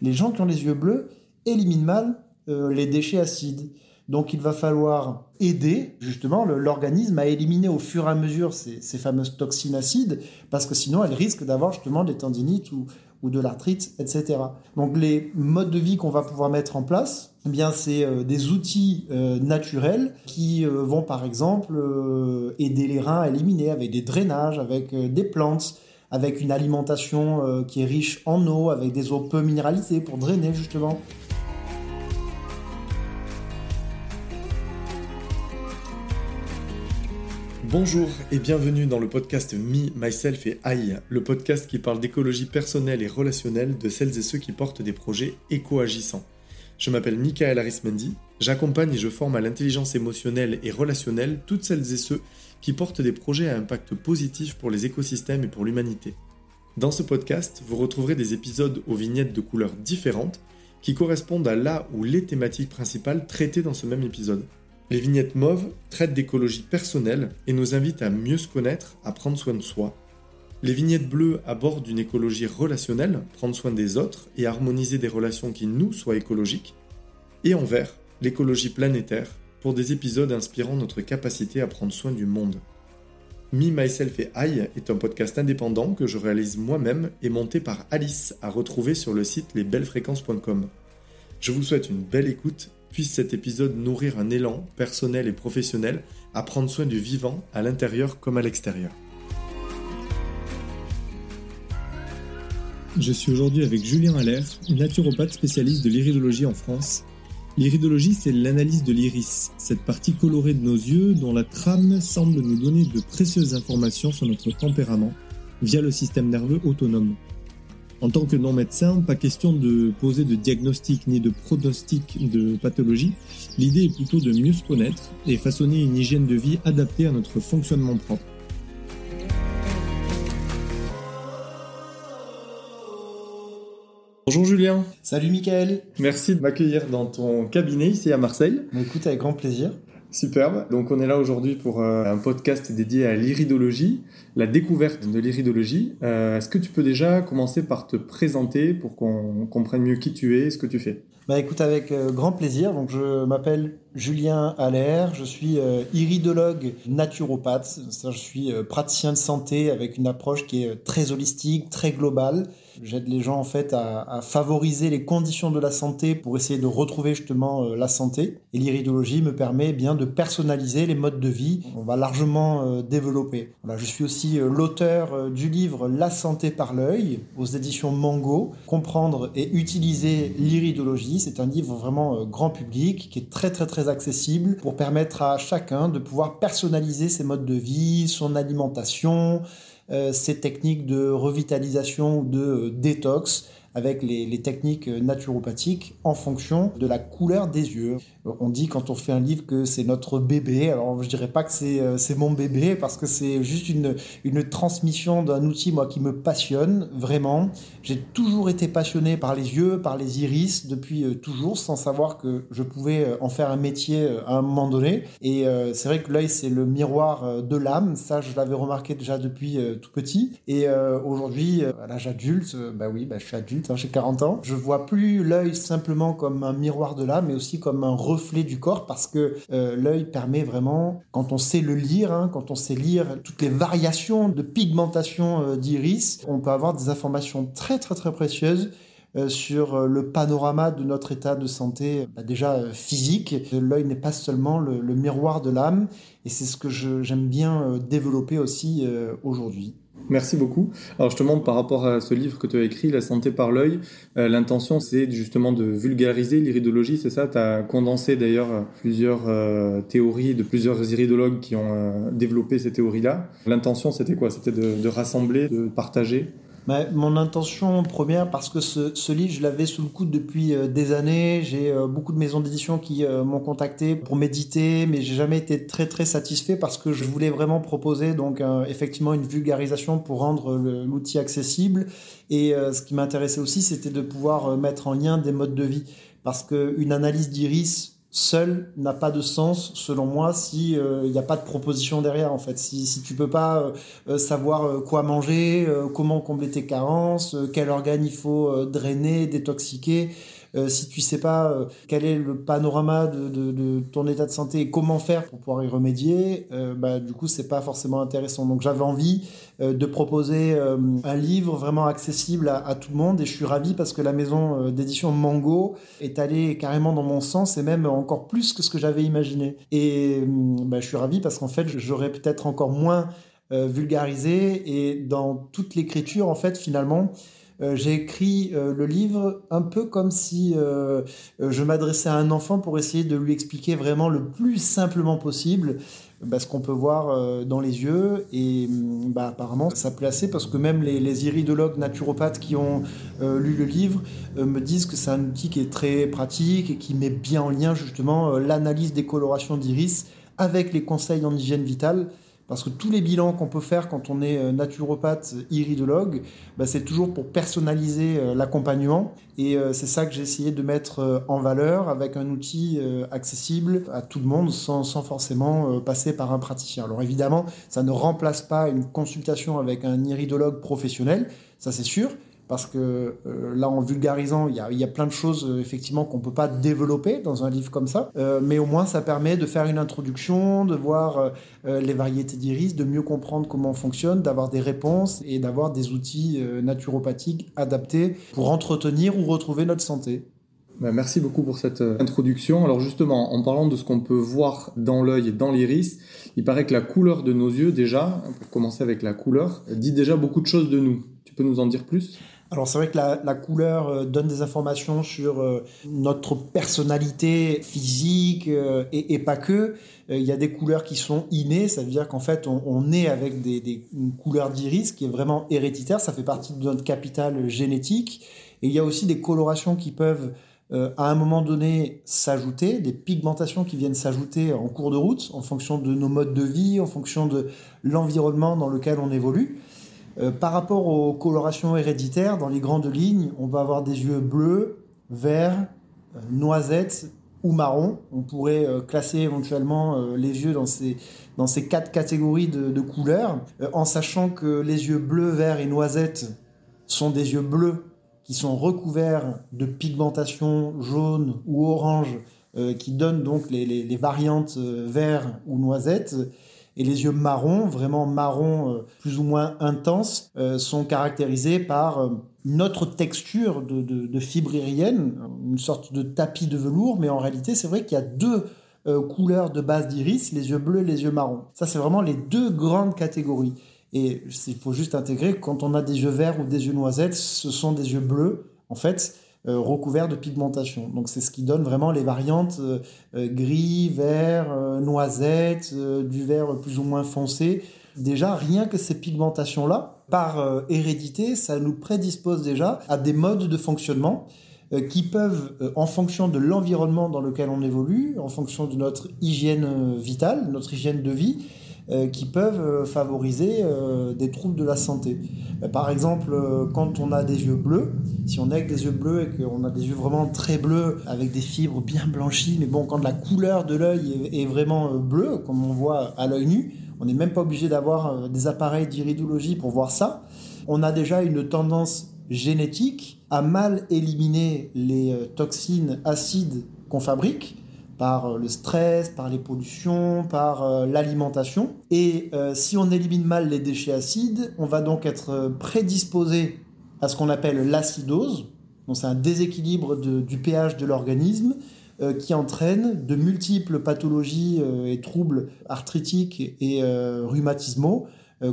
les gens qui ont les yeux bleus éliminent mal les déchets acides. Donc il va falloir aider justement l'organisme à éliminer au fur et à mesure ces, fameuses toxines acides, parce que sinon elles risquent d'avoir justement des tendinites ou, de l'arthrite, etc. Donc les modes de vie qu'on va pouvoir mettre en place, eh bien c'est euh, des outils euh, naturels qui euh, vont par exemple aider les reins à éliminer avec des drainages, avec des plantes, avec une alimentation qui est riche en eau, avec des eaux peu minéralisées pour drainer justement. Bonjour et bienvenue dans le podcast Me, Myself et I, le podcast qui parle d'écologie personnelle et relationnelle de celles et ceux qui portent des projets éco-agissants. Je m'appelle Michael Arismendi, j'accompagne et je forme à l'intelligence émotionnelle et relationnelle toutes celles et ceux qui portent des projets à impact positif pour les écosystèmes et pour l'humanité. Dans ce podcast, vous retrouverez des épisodes aux vignettes de couleurs différentes qui correspondent à la ou les thématiques principales traitées dans ce même épisode. Les vignettes mauves traitent d'écologie personnelle et nous invitent à mieux se connaître, à prendre soin de soi. Les vignettes bleues abordent une écologie relationnelle, prendre soin des autres et harmoniser des relations qui nous soient écologiques. Et en vert, l'écologie planétaire, pour des épisodes inspirant notre capacité à prendre soin du monde. Me, Myself et I est un podcast indépendant que je réalise moi-même et monté par Alice à retrouver sur le site lesbellesfréquences.com. Je vous souhaite une belle écoute puisse cet épisode nourrir un élan personnel et professionnel à prendre soin du vivant à l'intérieur comme à l'extérieur. Je suis aujourd'hui avec Julien Allaire, naturopathe spécialiste de l'iridologie en France. L'iridologie, c'est l'analyse de l'iris, cette partie colorée de nos yeux dont la trame semble nous donner de précieuses informations sur notre tempérament via le système nerveux autonome. En tant que non-médecin, pas question de poser de diagnostic ni de pronostic de pathologie. L'idée est plutôt de mieux se connaître et façonner une hygiène de vie adaptée à notre fonctionnement propre. Bonjour Julien. Salut Michael. Merci de m'accueillir dans ton cabinet ici à Marseille. Écoute, avec grand plaisir. Superbe. Donc on est là aujourd'hui pour euh, un podcast dédié à l'iridologie, la découverte de l'iridologie. Euh, est-ce que tu peux déjà commencer par te présenter pour qu'on comprenne mieux qui tu es et ce que tu fais? Bah écoute, avec euh, grand plaisir. Donc je m'appelle Julien Allaire, je suis iridologue naturopathe. je suis praticien de santé avec une approche qui est très holistique, très globale. J'aide les gens en fait à, favoriser les conditions de la santé pour essayer de retrouver justement euh, la santé. Et l'iridologie me permet bien de personnaliser les modes de vie. On va largement euh, développer. Voilà, je suis aussi euh, l'auteur du livre La santé par l'œil aux éditions Mango. Comprendre et utiliser l'iridologie, c'est un livre vraiment grand public qui est très très très accessible pour permettre à chacun de pouvoir personnaliser ses modes de vie, son alimentation, ces techniques de revitalisation ou de euh, détox avec les, techniques naturopathiques en fonction de la couleur des yeux. On dit quand on fait un livre que c'est notre bébé. Alors je dirais pas que c'est euh, mon bébé parce que c'est juste une, transmission d'un outil moi qui me passionne vraiment. J'ai toujours été passionné par les yeux, par les iris depuis euh, toujours sans savoir que je pouvais euh, en faire un métier à un moment donné. Et c'est vrai que l'œil c'est le miroir de l'âme. Ça je l'avais remarqué déjà depuis tout petit. Et aujourd'hui à l'âge adulte, bah oui, bah, je suis adulte Hein, j'ai 40 ans, je vois plus l'œil simplement comme un miroir de l'âme, mais aussi comme un reflet du corps, parce que euh, l'œil permet vraiment, quand on sait le lire, hein, quand on sait lire toutes les variations de pigmentation euh, d'iris, on peut avoir des informations très très très précieuses euh, sur le panorama de notre état de santé bah, déjà physique. L'œil n'est pas seulement le, le, miroir de l'âme et c'est ce que j'aime bien développer aussi aujourd'hui. Merci beaucoup. Alors justement, par rapport à ce livre que tu as écrit, La santé par l'œil, euh, l'intention c'est justement de vulgariser l'iridologie, c'est ça? Tu as condensé d'ailleurs plusieurs euh, théories de plusieurs iridologues qui ont euh, développé ces théories-là. L'intention c'était quoi? C'était de rassembler, de partager? Mon intention première, parce que ce, livre, je l'avais sous le coude depuis euh, des années. J'ai euh, beaucoup de maisons d'édition qui euh, m'ont contacté pour méditer, mais j'ai jamais été très très satisfait parce que je voulais vraiment proposer donc effectivement une vulgarisation pour rendre l'outil accessible. Et ce qui m'intéressait aussi, c'était de pouvoir mettre en lien des modes de vie, parce qu'une analyse d'iris seul n'a pas de sens selon moi si il n'y a pas de proposition derrière en fait. Si si tu peux pas savoir quoi manger comment combler tes carences quel organe il faut drainer détoxiquer euh, si tu sais pas euh, quel est le panorama de, ton état de santé et comment faire pour pouvoir y remédier, euh, bah, du coup, c'est pas forcément intéressant. Donc, j'avais envie de proposer un livre vraiment accessible à, tout le monde et je suis ravi parce que la maison d'édition Mango est allée carrément dans mon sens et même encore plus que ce que j'avais imaginé. Et bah, je suis ravi parce qu'en fait, j'aurais peut-être encore moins vulgarisé et dans toute l'écriture, en fait, finalement, euh, j'ai écrit euh, le livre un peu comme si euh, je m'adressais à un enfant pour essayer de lui expliquer vraiment le plus simplement possible bah, ce qu'on peut voir dans les yeux. Et mm, bah, apparemment, ça plaît assez parce que même les, iridologues naturopathes qui ont lu le livre me disent que c'est un outil qui est très pratique et qui met bien en lien justement l'analyse des colorations d'iris avec les conseils en hygiène vitale. Parce que tous les bilans qu'on peut faire quand on est euh, naturopathe, iridologue, bah, c'est toujours pour personnaliser euh, l'accompagnement. Et euh, c'est ça que j'ai essayé de mettre en valeur avec un outil accessible à tout le monde sans, sans forcément passer par un praticien. Alors évidemment, ça ne remplace pas une consultation avec un iridologue professionnel, ça c'est sûr parce que euh, là, en vulgarisant, il y a, plein de choses euh, effectivement qu'on peut pas développer dans un livre comme ça, euh, mais au moins ça permet de faire une introduction, de voir les variétés d'iris, de mieux comprendre comment on fonctionne, d'avoir des réponses et d'avoir des outils naturopathiques adaptés pour entretenir ou retrouver notre santé. Bah, merci beaucoup pour cette introduction. Alors justement, en parlant de ce qu'on peut voir dans l'œil et dans l'iris, il paraît que la couleur de nos yeux, déjà, pour commencer avec la couleur, dit déjà beaucoup de choses de nous. Tu peux nous en dire plus? Alors c'est vrai que la, couleur euh, donne des informations sur euh, notre personnalité physique euh, et, pas que. Il y a des couleurs qui sont innées, ça veut dire qu'en fait on, on, naît avec des, des, une couleur d'iris qui est vraiment héréditaire, ça fait partie de notre capital génétique. Et il y a aussi des colorations qui peuvent à un moment donné s'ajouter, des pigmentations qui viennent s'ajouter en cours de route en fonction de nos modes de vie, en fonction de l'environnement dans lequel on évolue. Euh, par rapport aux colorations héréditaires, dans les grandes lignes, on va avoir des yeux bleus, verts, euh, noisettes ou marron. On pourrait euh, classer éventuellement les yeux dans ces, dans ces quatre catégories de, couleurs, en sachant que les yeux bleus, verts et noisettes sont des yeux bleus qui sont recouverts de pigmentation jaune ou orange qui donnent donc les, les, les variantes vert ou noisette. Et les yeux marrons, vraiment marron euh, plus ou moins intenses, euh, sont caractérisés par euh, notre texture de, de, fibre une sorte de tapis de velours, mais en réalité c'est vrai qu'il y a deux couleurs de base d'iris, les yeux bleus les yeux marrons. Ça c'est vraiment les deux grandes catégories. Et il faut juste intégrer quand on a des yeux verts ou des yeux noisettes, ce sont des yeux bleus. En fait, euh, recouvert de pigmentation. Donc c'est ce qui donne vraiment les variantes euh, euh, gris, vert, noisette, du vert plus ou moins foncé. Déjà, rien que ces pigmentations-là, par hérédité, ça nous prédispose déjà à des modes de fonctionnement qui peuvent, en fonction de l'environnement dans lequel on évolue, en fonction de notre hygiène vitale, notre hygiène de vie, qui peuvent euh, favoriser euh, des troubles de la santé. Par exemple, quand on a des yeux bleus, si on est avec des yeux bleus et qu'on a des yeux vraiment très bleus avec des fibres bien blanchies, mais bon, quand la couleur de l'œil est, vraiment bleue, comme on voit à l'œil nu, on n'est même pas obligé d'avoir des appareils d'iridologie pour voir ça. On a déjà une tendance génétique à mal éliminer les toxines acides qu'on fabrique par euh, le stress, par les pollutions, par euh, l'alimentation. Et euh, si on élimine mal les déchets acides, on va donc être prédisposé à ce qu'on appelle l'acidose. C'est un déséquilibre du pH de l'organisme qui entraîne de multiples pathologies et troubles arthritiques et rhumatismaux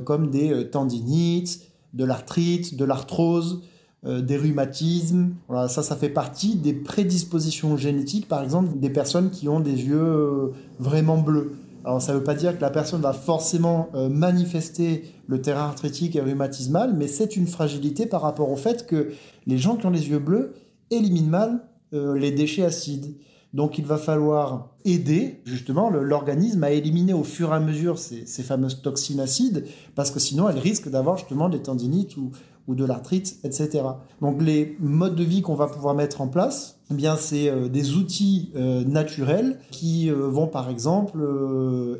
comme des tendinites, de l'arthrite, de l'arthrose, euh, des rhumatismes. Ça, ça fait partie des prédispositions génétiques, par exemple, des personnes qui ont des yeux euh, vraiment bleus. Alors, ça ne veut pas dire que la personne va forcément euh, manifester le terrain arthritique et rhumatismal, mais c'est une fragilité par rapport au fait que les gens qui ont les yeux bleus éliminent mal les déchets acides. Donc il va falloir aider justement l'organisme à éliminer au fur et à mesure ces, ces, fameuses toxines acides, parce que sinon elles risquent d'avoir justement des tendinites ou, ou de l'arthrite, etc. Donc les modes de vie qu'on va pouvoir mettre en place, eh bien c'est euh, des outils euh, naturels qui euh, vont par exemple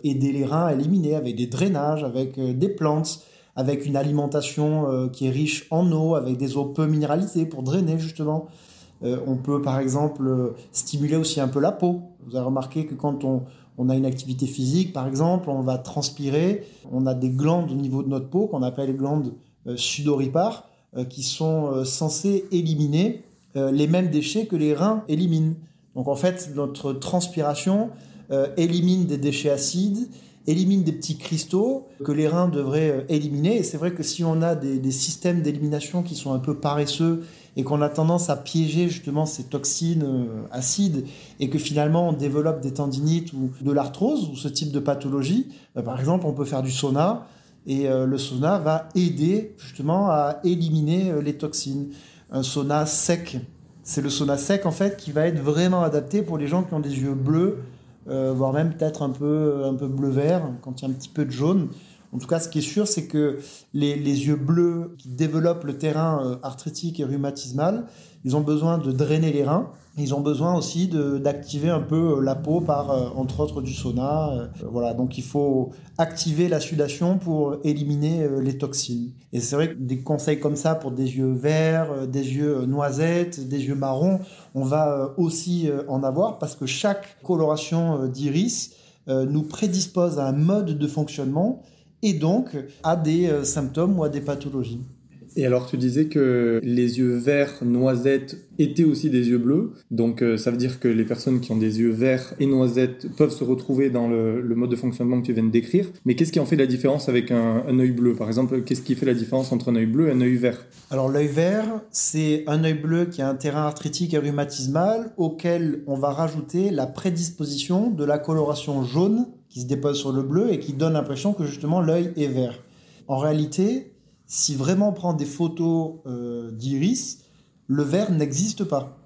aider les reins à éliminer avec des drainages, avec des plantes, avec une alimentation qui est riche en eau, avec des eaux peu minéralisées pour drainer justement. on peut par exemple stimuler aussi un peu la peau. Vous avez remarqué que quand on, on a une activité physique, par exemple, on va transpirer, on a des glandes au niveau de notre peau qu'on appelle les glandes euh, sudoripares euh, qui sont euh, censées éliminer les mêmes déchets que les reins éliminent. Donc en fait, notre transpiration élimine des déchets acides, élimine des petits cristaux que les reins devraient éliminer. Et c'est vrai que si on a des, des systèmes d'élimination qui sont un peu paresseux et qu'on a tendance à piéger justement ces toxines acides et que finalement on développe des tendinites ou de l'arthrose ou ce type de pathologie, par exemple on peut faire du sauna et euh, le sauna va aider justement à éliminer les toxines. Un sauna sec, c'est le sauna sec en fait qui va être vraiment adapté pour les gens qui ont des yeux bleus, voire même peut-être un peu, un peu bleu-vert quand il y a un petit peu de jaune. En tout cas, ce qui est sûr, c'est que les, yeux bleus qui développent le terrain euh, arthritique et rhumatismal, ils ont besoin de drainer les reins. Ils ont besoin aussi d'activer un peu euh, la peau par, euh, entre autres, du sauna. voilà, donc il faut activer la sudation pour éliminer les toxines. Et c'est vrai que des conseils comme ça pour des yeux verts, des yeux noisettes, des yeux marrons, on va aussi en avoir parce que chaque coloration d'iris nous prédispose à un mode de fonctionnement et donc à des euh, symptômes ou à des pathologies. Et alors tu disais que les yeux verts, noisettes étaient aussi des yeux bleus. Donc euh, ça veut dire que les personnes qui ont des yeux verts et noisettes peuvent se retrouver dans le, mode de fonctionnement que tu viens de décrire. Mais qu'est-ce qui en fait la différence avec un, un œil bleu? Par exemple, qu'est-ce qui fait la différence entre un œil bleu et un œil vert? Alors l'œil vert, c'est un œil bleu qui a un terrain arthritique et rhumatismal auquel on va rajouter la prédisposition de la coloration jaune qui se dépose sur le bleu et qui donne l'impression que justement l'œil est vert. En réalité, si vraiment on prend des photos euh, d'iris, le vert n'existe pas.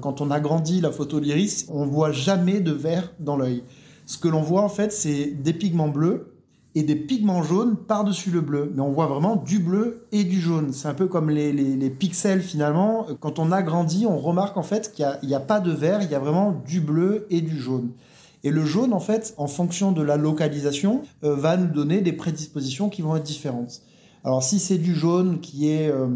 Quand on agrandit la photo d'iris, on voit jamais de vert dans l'œil. Ce que l'on voit en fait, c'est des pigments bleus et des pigments jaunes par-dessus le bleu. Mais on voit vraiment du bleu et du jaune. C'est un peu comme les, pixels finalement. Quand on agrandit, on remarque en fait qu'il n'y a, a, pas de vert, il y a vraiment du bleu et du jaune. Et le jaune, en fait, en fonction de la localisation, euh, va nous donner des prédispositions qui vont être différentes. Alors si c'est du jaune qui est euh,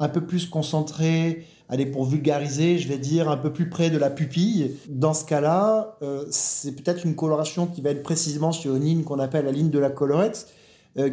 un peu plus concentré, allez pour vulgariser, je vais dire un peu plus près de la pupille, dans ce cas-là, euh, c'est peut-être une coloration qui va être précisément sur une ligne qu'on appelle la ligne de la colorette,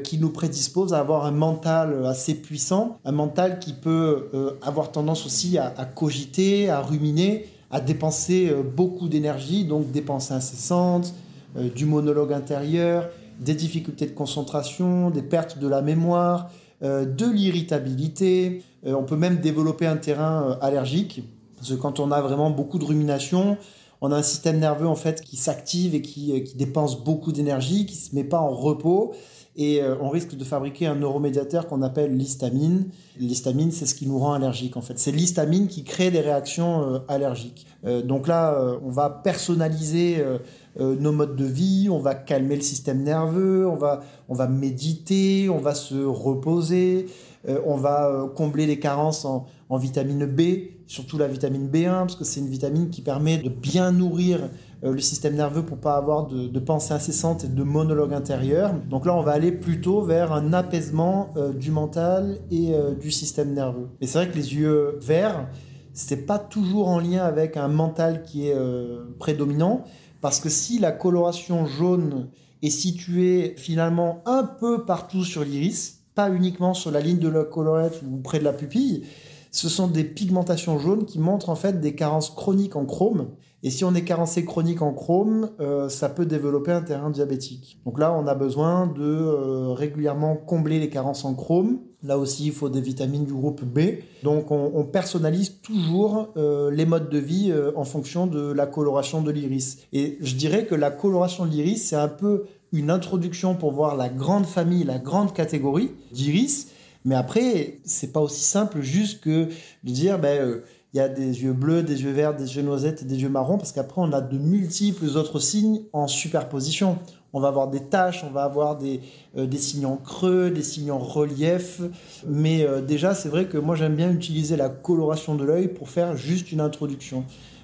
qui nous prédispose à avoir un mental assez puissant, un mental qui peut avoir tendance aussi à, à cogiter, à ruminer, à dépenser euh, beaucoup d'énergie, donc dépenses incessantes, euh, du monologue intérieur, des difficultés de concentration, des pertes de la mémoire, euh, de l'irritabilité. on peut même développer un terrain allergique, parce que quand on a vraiment beaucoup de rumination, on a un système nerveux en fait qui s'active et qui, qui dépense beaucoup d'énergie, qui se met pas en repos et euh, on risque de fabriquer un neuromédiateur qu'on appelle l'histamine. L'histamine, c'est ce qui nous rend allergique en fait. C'est l'histamine qui crée des réactions euh, allergiques. Euh, donc là, on va personnaliser nos modes de vie, on va calmer le système nerveux, on va, on va méditer, on va se reposer, on va combler les carences en, vitamine B, surtout la vitamine B1, parce que c'est une vitamine qui permet de bien nourrir euh, le système nerveux pour pas avoir de, de pensée incessante et de monologue intérieur. Donc là, on va aller plutôt vers un apaisement euh, du mental et euh, du système nerveux. Et c'est vrai que les yeux verts, c'est pas toujours en lien avec un mental qui est prédominant, parce que si la coloration jaune est située finalement un peu partout sur l'iris, pas uniquement sur la ligne de la colorette ou près de la pupille, ce sont des pigmentations jaunes qui montrent en fait des carences chroniques en chrome. Et si on est carencé chronique en chrome, euh, ça peut développer un terrain diabétique. Donc là, on a besoin de euh, régulièrement combler les carences en chrome. Là aussi, il faut des vitamines du groupe B. Donc on, personnalise toujours euh, les modes de vie en fonction de la coloration de l'iris. Et je dirais que la coloration de l'iris, c'est un peu une introduction pour voir la grande famille, la grande catégorie d'iris. Mais après, c'est pas aussi simple juste que de dire, ben, il y a des yeux bleus, des yeux verts, des yeux noisettes et des yeux marrons, parce qu'après, on a de multiples autres signes en superposition. on va avoir des taches, on va avoir des, euh, des signes en creux, des signes en relief. Mais euh, déjà, c'est vrai que moi j'aime bien utiliser la coloration de l'œil pour faire juste une introduction.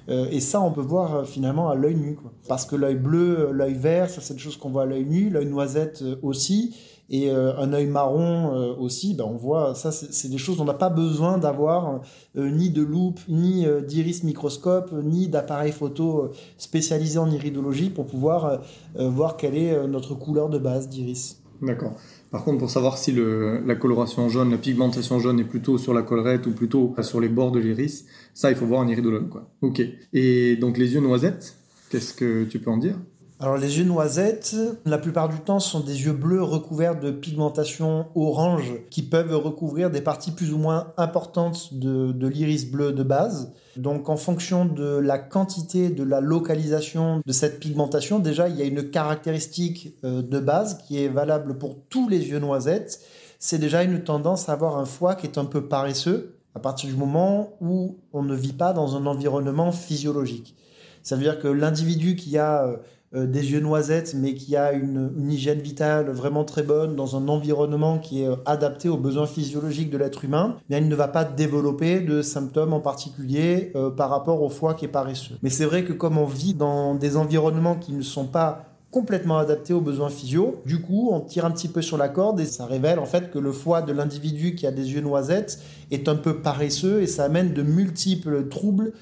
Euh, et ça, on peut voir finalement à l'œil nu. Quoi. Parce que l'œil bleu, l'œil vert, ça c'est des choses qu'on voit à l'œil nu, l'œil noisette aussi et euh, un œil marron euh, aussi, ben on voit, ça c'est des choses dont on n'a pas besoin d'avoir euh, ni de loupe, ni d'iris microscope, ni d'appareil photo spécialisé en iridologie pour pouvoir voir quelle est notre couleur de base d'iris. D'accord. Par contre, pour savoir si le, la coloration jaune, la pigmentation jaune est plutôt sur la collerette ou plutôt sur les bords de l'iris, ça, il faut voir un iridologue. Quoi. Ok. Et donc les yeux noisettes, qu'est-ce que tu peux en dire? Alors les yeux noisettes, la plupart du temps, sont des yeux bleus recouverts de pigmentation orange qui peuvent recouvrir des parties plus ou moins importantes de, l'iris bleu de base. Donc en fonction de la quantité, de la localisation de cette pigmentation, déjà il y a une caractéristique euh, de base qui est valable pour tous les yeux noisettes. C'est déjà une tendance à avoir un foie qui est un peu paresseux à partir du moment où on ne vit pas dans un environnement physiologique. Ça veut dire que l'individu qui a euh, des yeux noisettes, mais qui a une, hygiène vitale vraiment très bonne dans un environnement qui est euh, adapté aux besoins physiologiques de l'être humain, bien il ne va pas développer de symptômes en particulier euh, par rapport au foie qui est paresseux. Mais c'est vrai que comme on vit dans des environnements qui ne sont pas complètement adaptés aux besoins physio. Du coup, on tire un petit peu sur la corde et ça révèle en fait que le foie de l'individu qui a des yeux noisettes est un peu paresseux et ça amène de multiples troubles,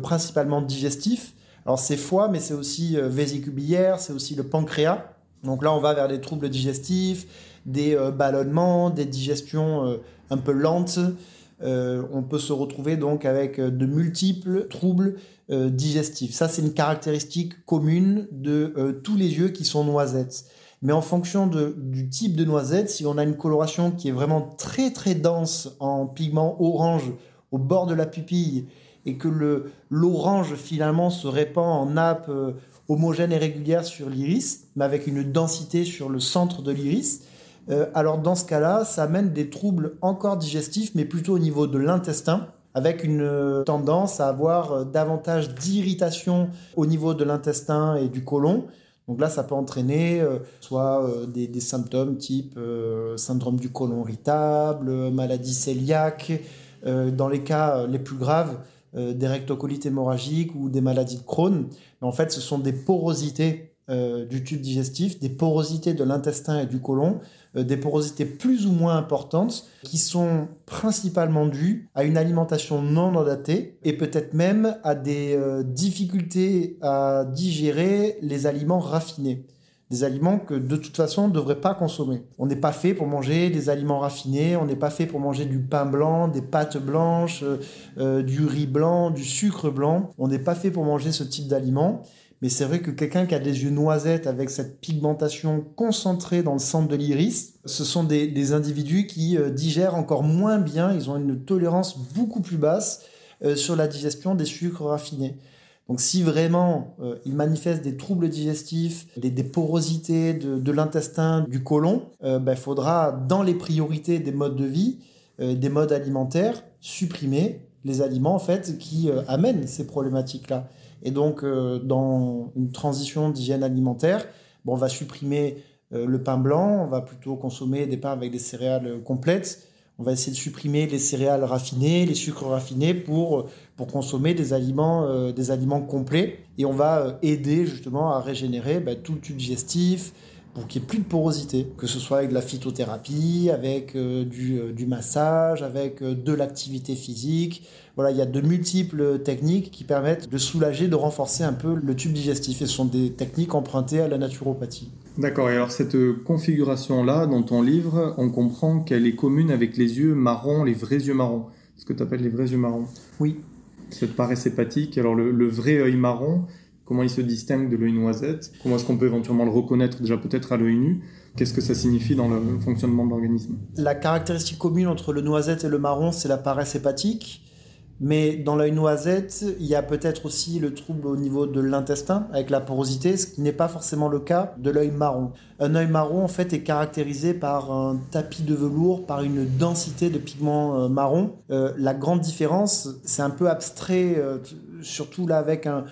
principalement digestifs, alors c'est foie, mais c'est aussi euh, vésicule c'est aussi le pancréas. Donc là, on va vers des troubles digestifs, des euh, ballonnements, des digestions euh, un peu lentes. on peut se retrouver donc avec de multiples troubles digestifs. Ça, c'est une caractéristique commune de tous les yeux qui sont noisettes. Mais en fonction du type de noisette, si on a une coloration qui est vraiment très très dense en pigment orange au bord de la pupille et que l'orange finalement se répand en nappe euh, homogène et régulière sur l'iris, mais avec une densité sur le centre de l'iris, euh, alors dans ce cas-là, ça amène des troubles encore digestifs, mais plutôt au niveau de l'intestin, avec une euh, tendance à avoir davantage d'irritation au niveau de l'intestin et du côlon. Donc là, ça peut entraîner soit des, des, symptômes type syndrome du côlon irritable, maladie cœliaque. dans les cas les plus graves, euh, des rectocolites hémorragiques ou des maladies de Crohn. Mais en fait, ce sont des porosités euh, du tube digestif, des porosités de l'intestin et du côlon, euh, des porosités plus ou moins importantes qui sont principalement dues à une alimentation non adaptée et peut-être même à des difficultés à digérer les aliments raffinés des aliments que de toute façon on ne devrait pas consommer. On n'est pas fait pour manger des aliments raffinés, on n'est pas fait pour manger du pain blanc, des pâtes blanches, euh, euh, du riz blanc, du sucre blanc. On n'est pas fait pour manger ce type d'aliments. Mais c'est vrai que quelqu'un qui a des yeux noisettes avec cette pigmentation concentrée dans le centre de l'iris, ce sont des, individus qui euh, digèrent encore moins bien, ils ont une tolérance beaucoup plus basse sur la digestion des sucres raffinés. Donc si vraiment euh, il manifeste des troubles digestifs, des, porosités de, l'intestin, du côlon, il euh, ben, faudra dans les priorités des modes de vie, euh, des modes alimentaires, supprimer les aliments en fait qui amènent ces problématiques-là. Et donc dans une transition d'hygiène alimentaire, bon, on va supprimer le pain blanc, on va plutôt consommer des pains avec des céréales complètes on va essayer de supprimer les céréales raffinées, les sucres raffinés pour, pour consommer des aliments, euh, des aliments complets. Et on va euh, aider justement à régénérer bah, tout le tube digestif pour qu'il n'y ait plus de porosité, que ce soit avec de la phytothérapie, avec euh, du, du, massage, avec de l'activité physique. Voilà, il y a de multiples techniques qui permettent de soulager, de renforcer un peu le tube digestif. Et ce sont des techniques empruntées à la naturopathie. D'accord, et alors cette configuration-là dans ton livre, on comprend qu'elle est commune avec les yeux marrons, les vrais yeux marrons, ce que tu appelles les vrais yeux marrons. Oui. Cette paresse hépatique, alors le, vrai œil marron, comment il se distingue de l'œil noisette Comment est-ce qu'on peut éventuellement le reconnaître déjà peut-être à l'œil nu Qu'est-ce que ça signifie dans le fonctionnement de l'organisme? La caractéristique commune entre le noisette et le marron, c'est la paresse hépatique. Mais dans l'œil noisette, il y a peut-être aussi le trouble au niveau de l'intestin avec la porosité, ce qui n'est pas forcément le cas de l'œil marron. Un œil marron en fait est caractérisé par un tapis de velours, par une densité de pigments euh, marron. Euh, la grande différence, c'est un peu abstrait, euh, surtout là avec un,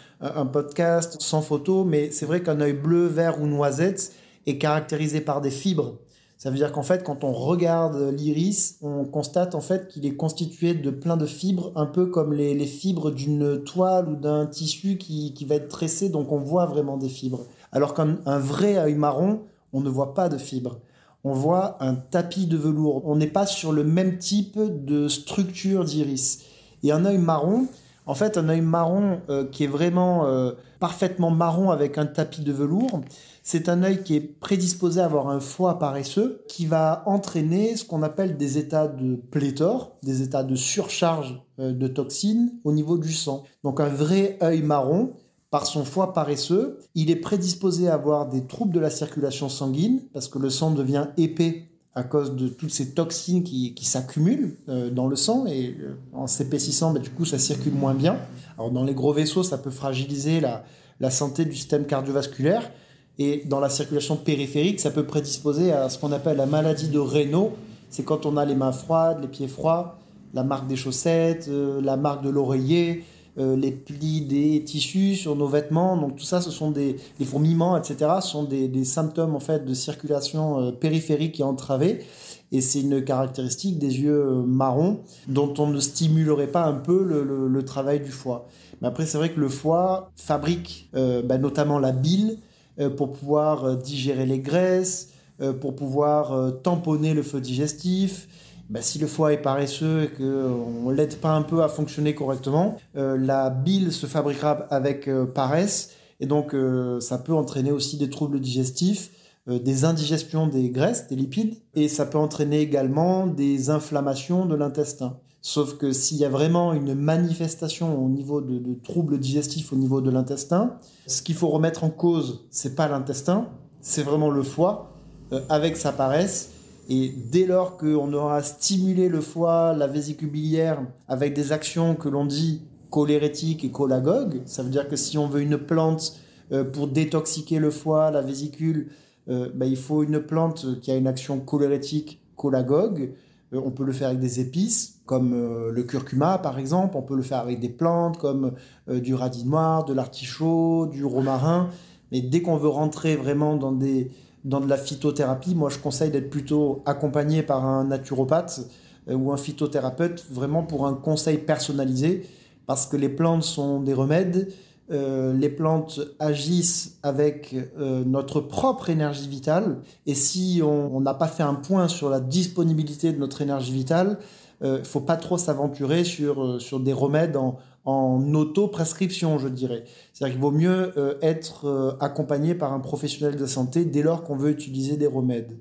podcast sans photo, mais c'est vrai qu'un œil bleu, vert ou noisette est caractérisé par des fibres. Ça veut dire qu'en fait, quand on regarde l'iris, on constate en fait qu'il est constitué de plein de fibres, un peu comme les, fibres d'une toile ou d'un tissu qui, va être tressé, donc on voit vraiment des fibres. Alors qu'un vrai œil marron, on ne voit pas de fibres. On voit un tapis de velours. On n'est pas sur le même type de structure d'iris. Et un œil marron, en fait, un œil marron euh, qui est vraiment euh, parfaitement marron avec un tapis de velours, c'est un œil qui est prédisposé à avoir un foie paresseux qui va entraîner ce qu'on appelle des états de pléthore, des états de surcharge euh, de toxines au niveau du sang. Donc un vrai œil marron, par son foie paresseux, il est prédisposé à avoir des troubles de la circulation sanguine parce que le sang devient épais à cause de toutes ces toxines qui, s'accumulent euh, dans le sang et euh, en s'épaississant, bah, du coup, ça circule moins bien. Alors dans les gros vaisseaux, ça peut fragiliser la, santé du système cardiovasculaire. Et dans la circulation périphérique, ça peut prédisposer à ce qu'on appelle la maladie de Raynaud. C'est quand on a les mains froides, les pieds froids, la marque des chaussettes, euh, la marque de l'oreiller, euh, les plis des tissus sur nos vêtements. Donc tout ça, ce sont des, fourmillements, etc. Ce sont des, symptômes en fait de circulation euh, périphérique qui est entravée. Et c'est une caractéristique des yeux marrons dont on ne stimulerait pas un peu le, travail du foie. Mais après, c'est vrai que le foie fabrique bah, notamment la bile, euh, pour pouvoir euh, digérer les graisses, euh, pour pouvoir tamponner le feu digestif. Ben, si le foie est paresseux et qu'on ne l'aide pas un peu à fonctionner correctement, la bile se fabriquera avec paresse et donc ça peut entraîner aussi des troubles digestifs, des indigestions des graisses, des lipides, et ça peut entraîner également des inflammations de l'intestin. Sauf que s'il y a vraiment une manifestation au niveau de, troubles digestifs au niveau de l'intestin, ce qu'il faut remettre en cause, c'est pas l'intestin, c'est vraiment le foie euh, avec sa paresse. Et dès lors qu'on aura stimulé le foie, la vésicule biliaire avec des actions que l'on dit cholérétiques et cholagogues, ça veut dire que si on veut une plante euh, pour détoxiquer le foie, la vésicule, ben, il faut une plante qui a une action cholérétique, cholagogue. Euh, on peut le faire avec des épices, comme le curcuma par exemple. On peut le faire avec des plantes comme du radis noir, de l'artichaut, du romarin. Mais dès qu'on veut rentrer vraiment dans, des, dans de la phytothérapie, moi je conseille d'être plutôt accompagné par un naturopathe ou un phytothérapeute, vraiment pour un conseil personnalisé, parce que les plantes sont des remèdes. Euh, les plantes agissent avec euh, notre propre énergie vitale. Et si on n'a pas fait un point sur la disponibilité de notre énergie vitale, il euh, ne faut pas trop s'aventurer sur, sur des remèdes en, en auto-prescription, je dirais. C'est-à-dire qu'il vaut mieux être accompagné par un professionnel de santé dès lors qu'on veut utiliser des remèdes.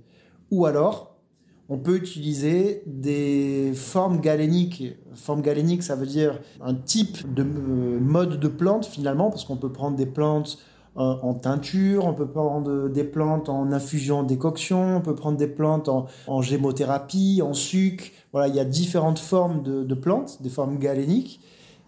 Ou alors, on peut utiliser des formes galéniques. Forme galénique, ça veut dire un type de euh, mode de plante finalement, parce qu'on peut prendre des plantes euh, en teinture, on peut prendre des plantes en infusion décoction, on peut prendre des plantes en, gémothérapie, en sucre. Voilà, il y a différentes formes de plantes, des formes galéniques.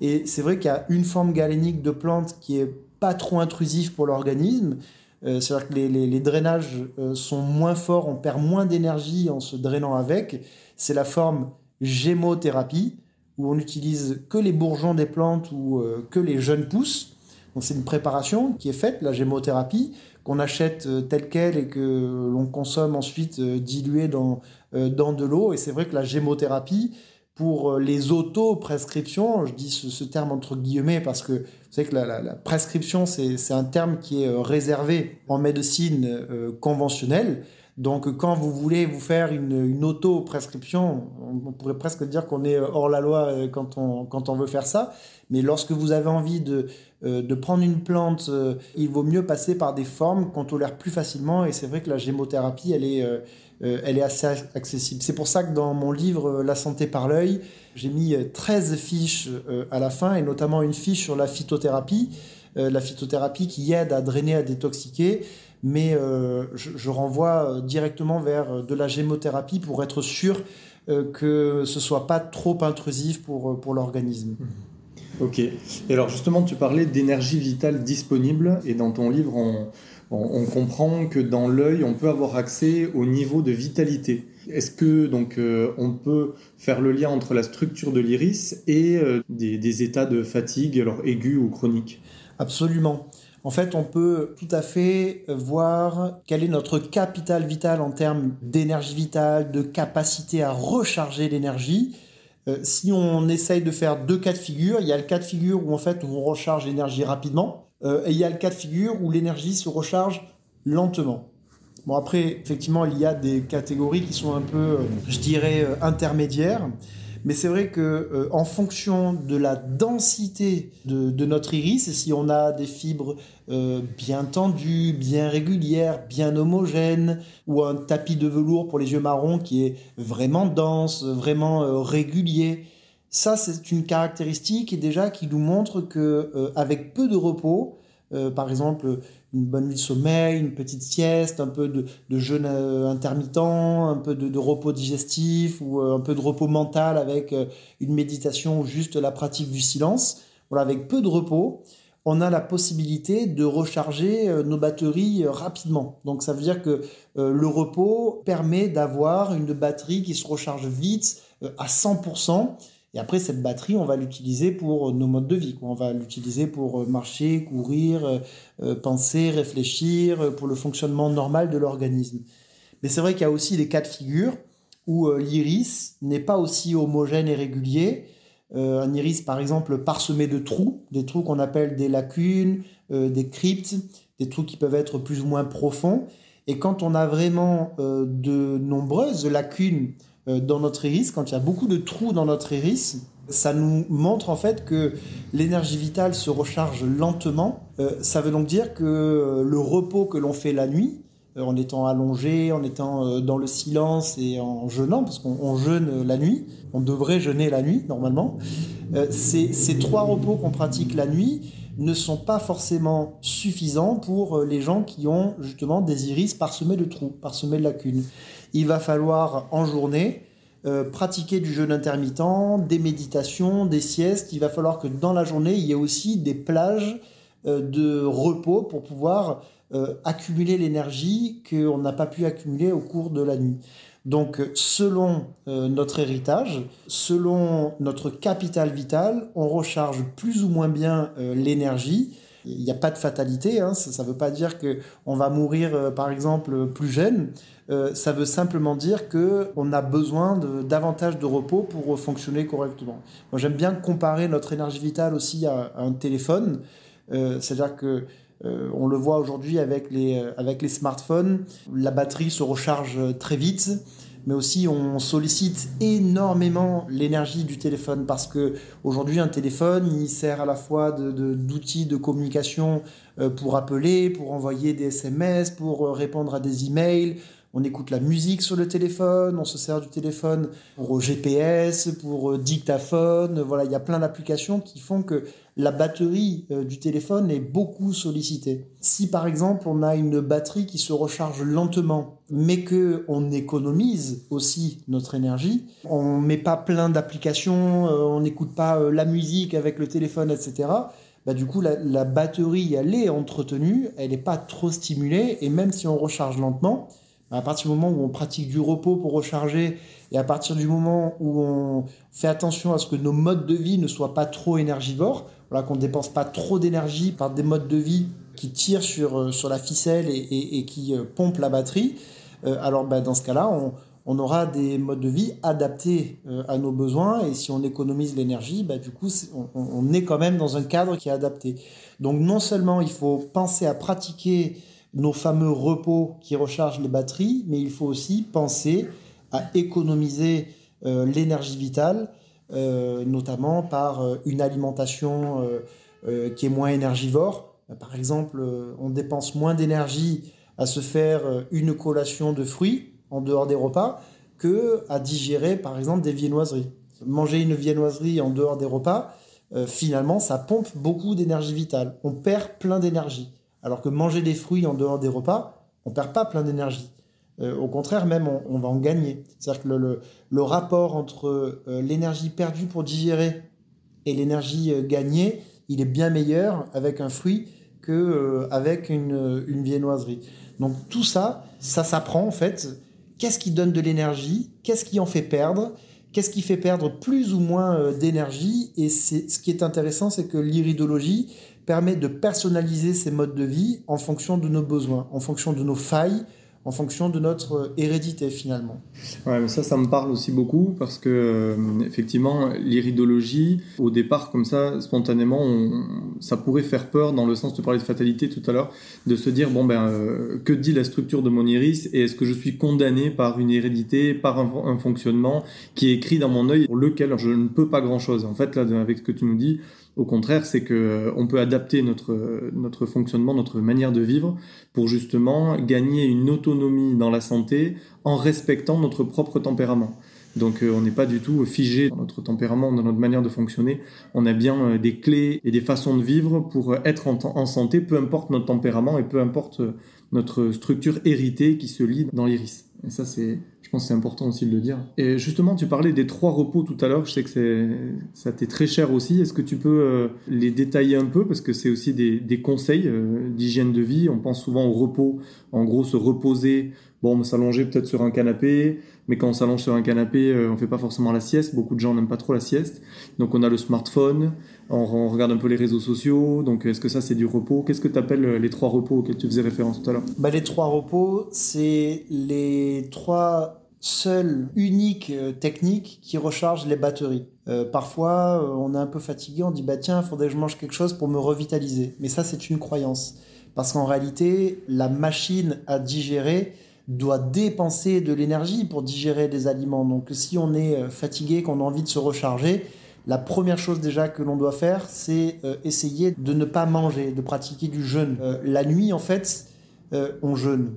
Et c'est vrai qu'il y a une forme galénique de plante qui est pas trop intrusive pour l'organisme, euh, c'est-à-dire que les, drainages euh, sont moins forts, on perd moins d'énergie en se drainant avec. C'est la forme gémothérapie, où on n'utilise que les bourgeons des plantes ou euh, que les jeunes pousses. Donc c'est une préparation qui est faite, la gémothérapie, qu'on achète telle qu'elle et que l'on consomme ensuite diluée dans, dans de l'eau. Et c'est vrai que la gémothérapie, pour les auto-prescriptions, je dis ce, terme entre guillemets parce que vous savez que la, prescription, c'est un terme qui est euh, réservé en médecine euh, conventionnelle. Donc, quand vous voulez vous faire une, auto-prescription, on, pourrait presque dire qu'on est hors la loi euh, quand on, quand on veut faire ça. Mais lorsque vous avez envie de, de prendre une plante, il vaut mieux passer par des formes qu'on tolère plus facilement. Et c'est vrai que la gémothérapie, elle est, elle est assez accessible. C'est pour ça que dans mon livre La santé par l'œil, j'ai mis 13 euh, fiches euh, à la fin, et notamment une fiche sur la phytothérapie, euh, la phytothérapie qui aide à drainer, à détoxiquer, mais je, renvoie directement vers de la gémothérapie pour être sûr que ce soit pas trop intrusif pour, pour l'organisme. Ok. Et alors justement, tu parlais d'énergie vitale disponible et dans ton livre, on, comprend que dans l'œil, on peut avoir accès au niveau de vitalité. Est-ce que donc euh, on peut faire le lien entre la structure de l'iris et euh, des, états de fatigue, alors aigus ou chroniques? Absolument. En fait, on peut tout à fait voir quel est notre capital vital en termes d'énergie vitale, de capacité à recharger l'énergie. Euh, si on essaye de faire deux cas de figure, il y a le cas de figure où en fait on recharge l'énergie rapidement, et il y a le cas de figure où l'énergie se recharge lentement. Bon, après, effectivement, il y a des catégories qui sont un peu, euh, je dirais, euh, intermédiaires. Mais c'est vrai que euh, en fonction de la densité de, notre iris, si on a des fibres bien tendues, bien régulières, bien homogènes, ou un tapis de velours pour les yeux marrons qui est vraiment dense, vraiment régulier, ça c'est une caractéristique déjà qui nous montre que avec peu de repos, par exemple une bonne nuit de sommeil, une petite sieste, un peu de, jeûne euh, intermittent, un peu de, repos digestif ou euh, un peu de repos mental avec euh, une méditation ou juste la pratique du silence. Voilà, avec peu de repos, on a la possibilité de recharger nos batteries rapidement. Donc ça veut dire que le repos permet d'avoir une batterie qui se recharge vite à 100% et après, cette batterie, on va l'utiliser pour euh, nos modes de vie. On va l'utiliser pour euh, marcher, courir, euh, penser, réfléchir, pour le fonctionnement normal de l'organisme. Mais c'est vrai qu'il y a aussi des cas de figure où l'iris n'est pas aussi homogène et régulier. un iris, par exemple, parsemé de trous, des trous qu'on appelle des lacunes, des cryptes, des trous qui peuvent être plus ou moins profonds. Et quand on a vraiment de nombreuses lacunes euh, dans notre iris, quand il y a beaucoup de trous dans notre iris, ça nous montre en fait que l'énergie vitale se recharge lentement. Euh, ça veut donc dire que euh, le repos que l'on fait la nuit, en étant allongé, en étant dans le silence et en jeûnant, parce qu'on jeûne la nuit, on devrait jeûner la nuit normalement, ces, ces trois repos qu'on pratique la nuit ne sont pas forcément suffisants pour les gens qui ont justement des iris parsemés de trous, parsemés de lacunes il va falloir en journée euh, pratiquer du jeûne intermittent, des méditations, des siestes. Il va falloir que dans la journée, il y ait aussi des plages euh, de repos pour pouvoir euh, accumuler l'énergie qu'on n'a pas pu accumuler au cours de la nuit. Donc, selon notre héritage, selon notre capital vital, on recharge plus ou moins bien l'énergie. Il n'y a pas de fatalité, hein. ça ne veut pas dire qu'on va mourir, par exemple, plus jeune. Euh, ça veut simplement dire qu'on a besoin de davantage de repos pour fonctionner correctement. Moi, j'aime bien comparer notre énergie vitale aussi à, un téléphone. Euh, c'est-à-dire que euh, on le voit aujourd'hui avec les, avec les smartphones, la batterie se recharge très vite, mais aussi on sollicite énormément l'énergie du téléphone parce que aujourd'hui un téléphone il sert à la fois d'outil de, de, communication pour appeler, pour envoyer des SMS, pour répondre à des emails, on écoute la musique sur le téléphone, on se sert du téléphone pour GPS, pour euh, dictaphone. Voilà, il y a plein d'applications qui font que la batterie euh, du téléphone est beaucoup sollicitée. Si par exemple on a une batterie qui se recharge lentement, mais que on économise aussi notre énergie, on met pas plein d'applications, euh, on n'écoute pas la musique avec le téléphone, etc. Bah, du coup, la, la, batterie, elle est entretenue, elle n'est pas trop stimulée, et même si on recharge lentement, à partir du moment où on pratique du repos pour recharger et à partir du moment où on fait attention à ce que nos modes de vie ne soient pas trop énergivores, voilà, qu'on ne dépense pas trop d'énergie par des modes de vie qui tirent sur, euh, sur la ficelle et, qui euh, pompent la batterie, euh, alors bah, dans ce cas-là, on, aura des modes de vie adaptés à nos besoins et si on économise l'énergie, bah, du coup, on, on, est quand même dans un cadre qui est adapté. Donc non seulement il faut penser à pratiquer nos fameux repos qui rechargent les batteries, mais il faut aussi penser à économiser euh, l'énergie vitale, euh, notamment par euh, une alimentation qui est moins énergivore. Par exemple, on dépense moins d'énergie à se faire une collation de fruits en dehors des repas que à digérer, par exemple, des viennoiseries. Manger une viennoiserie en dehors des repas, finalement, ça pompe beaucoup d'énergie vitale. On perd plein d'énergie. Alors que manger des fruits en dehors des repas, on perd pas plein d'énergie. Euh, au contraire, même, on, va en gagner. C'est-à-dire que le, rapport entre euh, l'énergie perdue pour digérer et l'énergie euh, gagnée, il est bien meilleur avec un fruit qu'avec une, une viennoiserie. Donc tout ça, ça s'apprend en fait. Qu'est-ce qui donne de l'énergie? Qu'est-ce qui en fait perdre? Qu'est-ce qui fait perdre plus ou moins d'énergie? Et ce qui est intéressant, c'est que l'iridologie permet de personnaliser ces modes de vie en fonction de nos besoins, en fonction de nos failles, en fonction de notre hérédité finalement. Ouais, mais ça, ça me parle aussi beaucoup parce que euh, effectivement, l'iridologie, au départ, comme ça, spontanément, ça pourrait faire peur dans le sens de parler de fatalité tout à l'heure, de se dire bon ben, euh, que dit la structure de mon iris et est-ce que je suis condamné par une hérédité, par un, fonctionnement qui est écrit dans mon œil pour lequel je ne peux pas grand chose. En fait, là, avec ce que tu nous dis, au contraire, c'est que euh, on peut adapter notre, notre fonctionnement, notre manière de vivre pour justement gagner une autonomie dans la santé en respectant notre propre tempérament. Donc euh, on n'est pas du tout figé dans notre tempérament, dans notre manière de fonctionner. On a bien euh, des clés et des façons de vivre pour être en santé, peu importe notre tempérament et peu importe notre structure héritée qui se lie dans l'iris. Et ça, c'est, je pense, c'est important aussi de le dire. Et justement, tu parlais des trois repos tout à l'heure. Je sais que c'est, ça t'est très cher aussi. Est-ce que tu peux euh, les détailler un peu? Parce que c'est aussi des, des conseils euh, d'hygiène de vie. On pense souvent au repos. En gros, se reposer. Bon, s'allonger peut-être sur un canapé, mais quand on s'allonge sur un canapé, euh, on fait pas forcément la sieste. Beaucoup de gens n'aiment pas trop la sieste. Donc, on a le smartphone on, regarde un peu les réseaux sociaux. Donc, est-ce que ça, c'est du repos? Qu'est-ce que tu appelles euh, les trois repos auxquels tu faisais référence tout à l'heure? Bah, Les trois repos, c'est les trois seules, uniques euh, techniques qui rechargent les batteries. Euh, parfois, on est un peu fatigué, on dit bah tiens, il faudrait que je mange quelque chose pour me revitaliser. Mais ça, c'est une croyance. Parce qu'en réalité, la machine à digérer doit dépenser de l'énergie pour digérer des aliments. Donc si on est fatigué, qu'on a envie de se recharger, la première chose déjà que l'on doit faire, c'est euh, essayer de ne pas manger, de pratiquer du jeûne. Euh, la nuit, en fait, euh, on jeûne.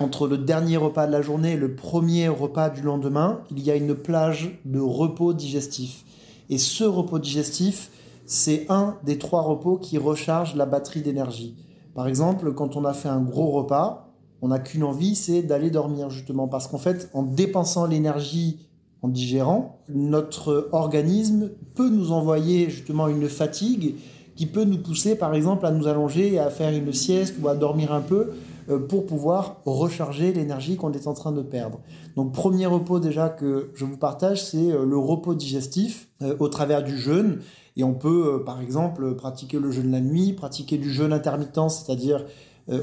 entre le dernier repas de la journée et le premier repas du lendemain, il y a une plage de repos digestif. Et ce repos digestif, c'est un des trois repos qui recharge la batterie d'énergie. Par exemple, quand on a fait un gros repas, on n'a qu'une envie, c'est d'aller dormir justement. Parce qu'en fait, en dépensant l'énergie en digérant, notre organisme peut nous envoyer justement une fatigue qui peut nous pousser par exemple à nous allonger, à faire une sieste ou à dormir un peu euh, pour pouvoir recharger l'énergie qu'on est en train de perdre. Donc premier repos déjà que je vous partage, c'est euh, le repos digestif euh, au travers du jeûne. Et on peut par exemple pratiquer le jeûne la nuit, pratiquer du jeûne intermittent, c'est-à-dire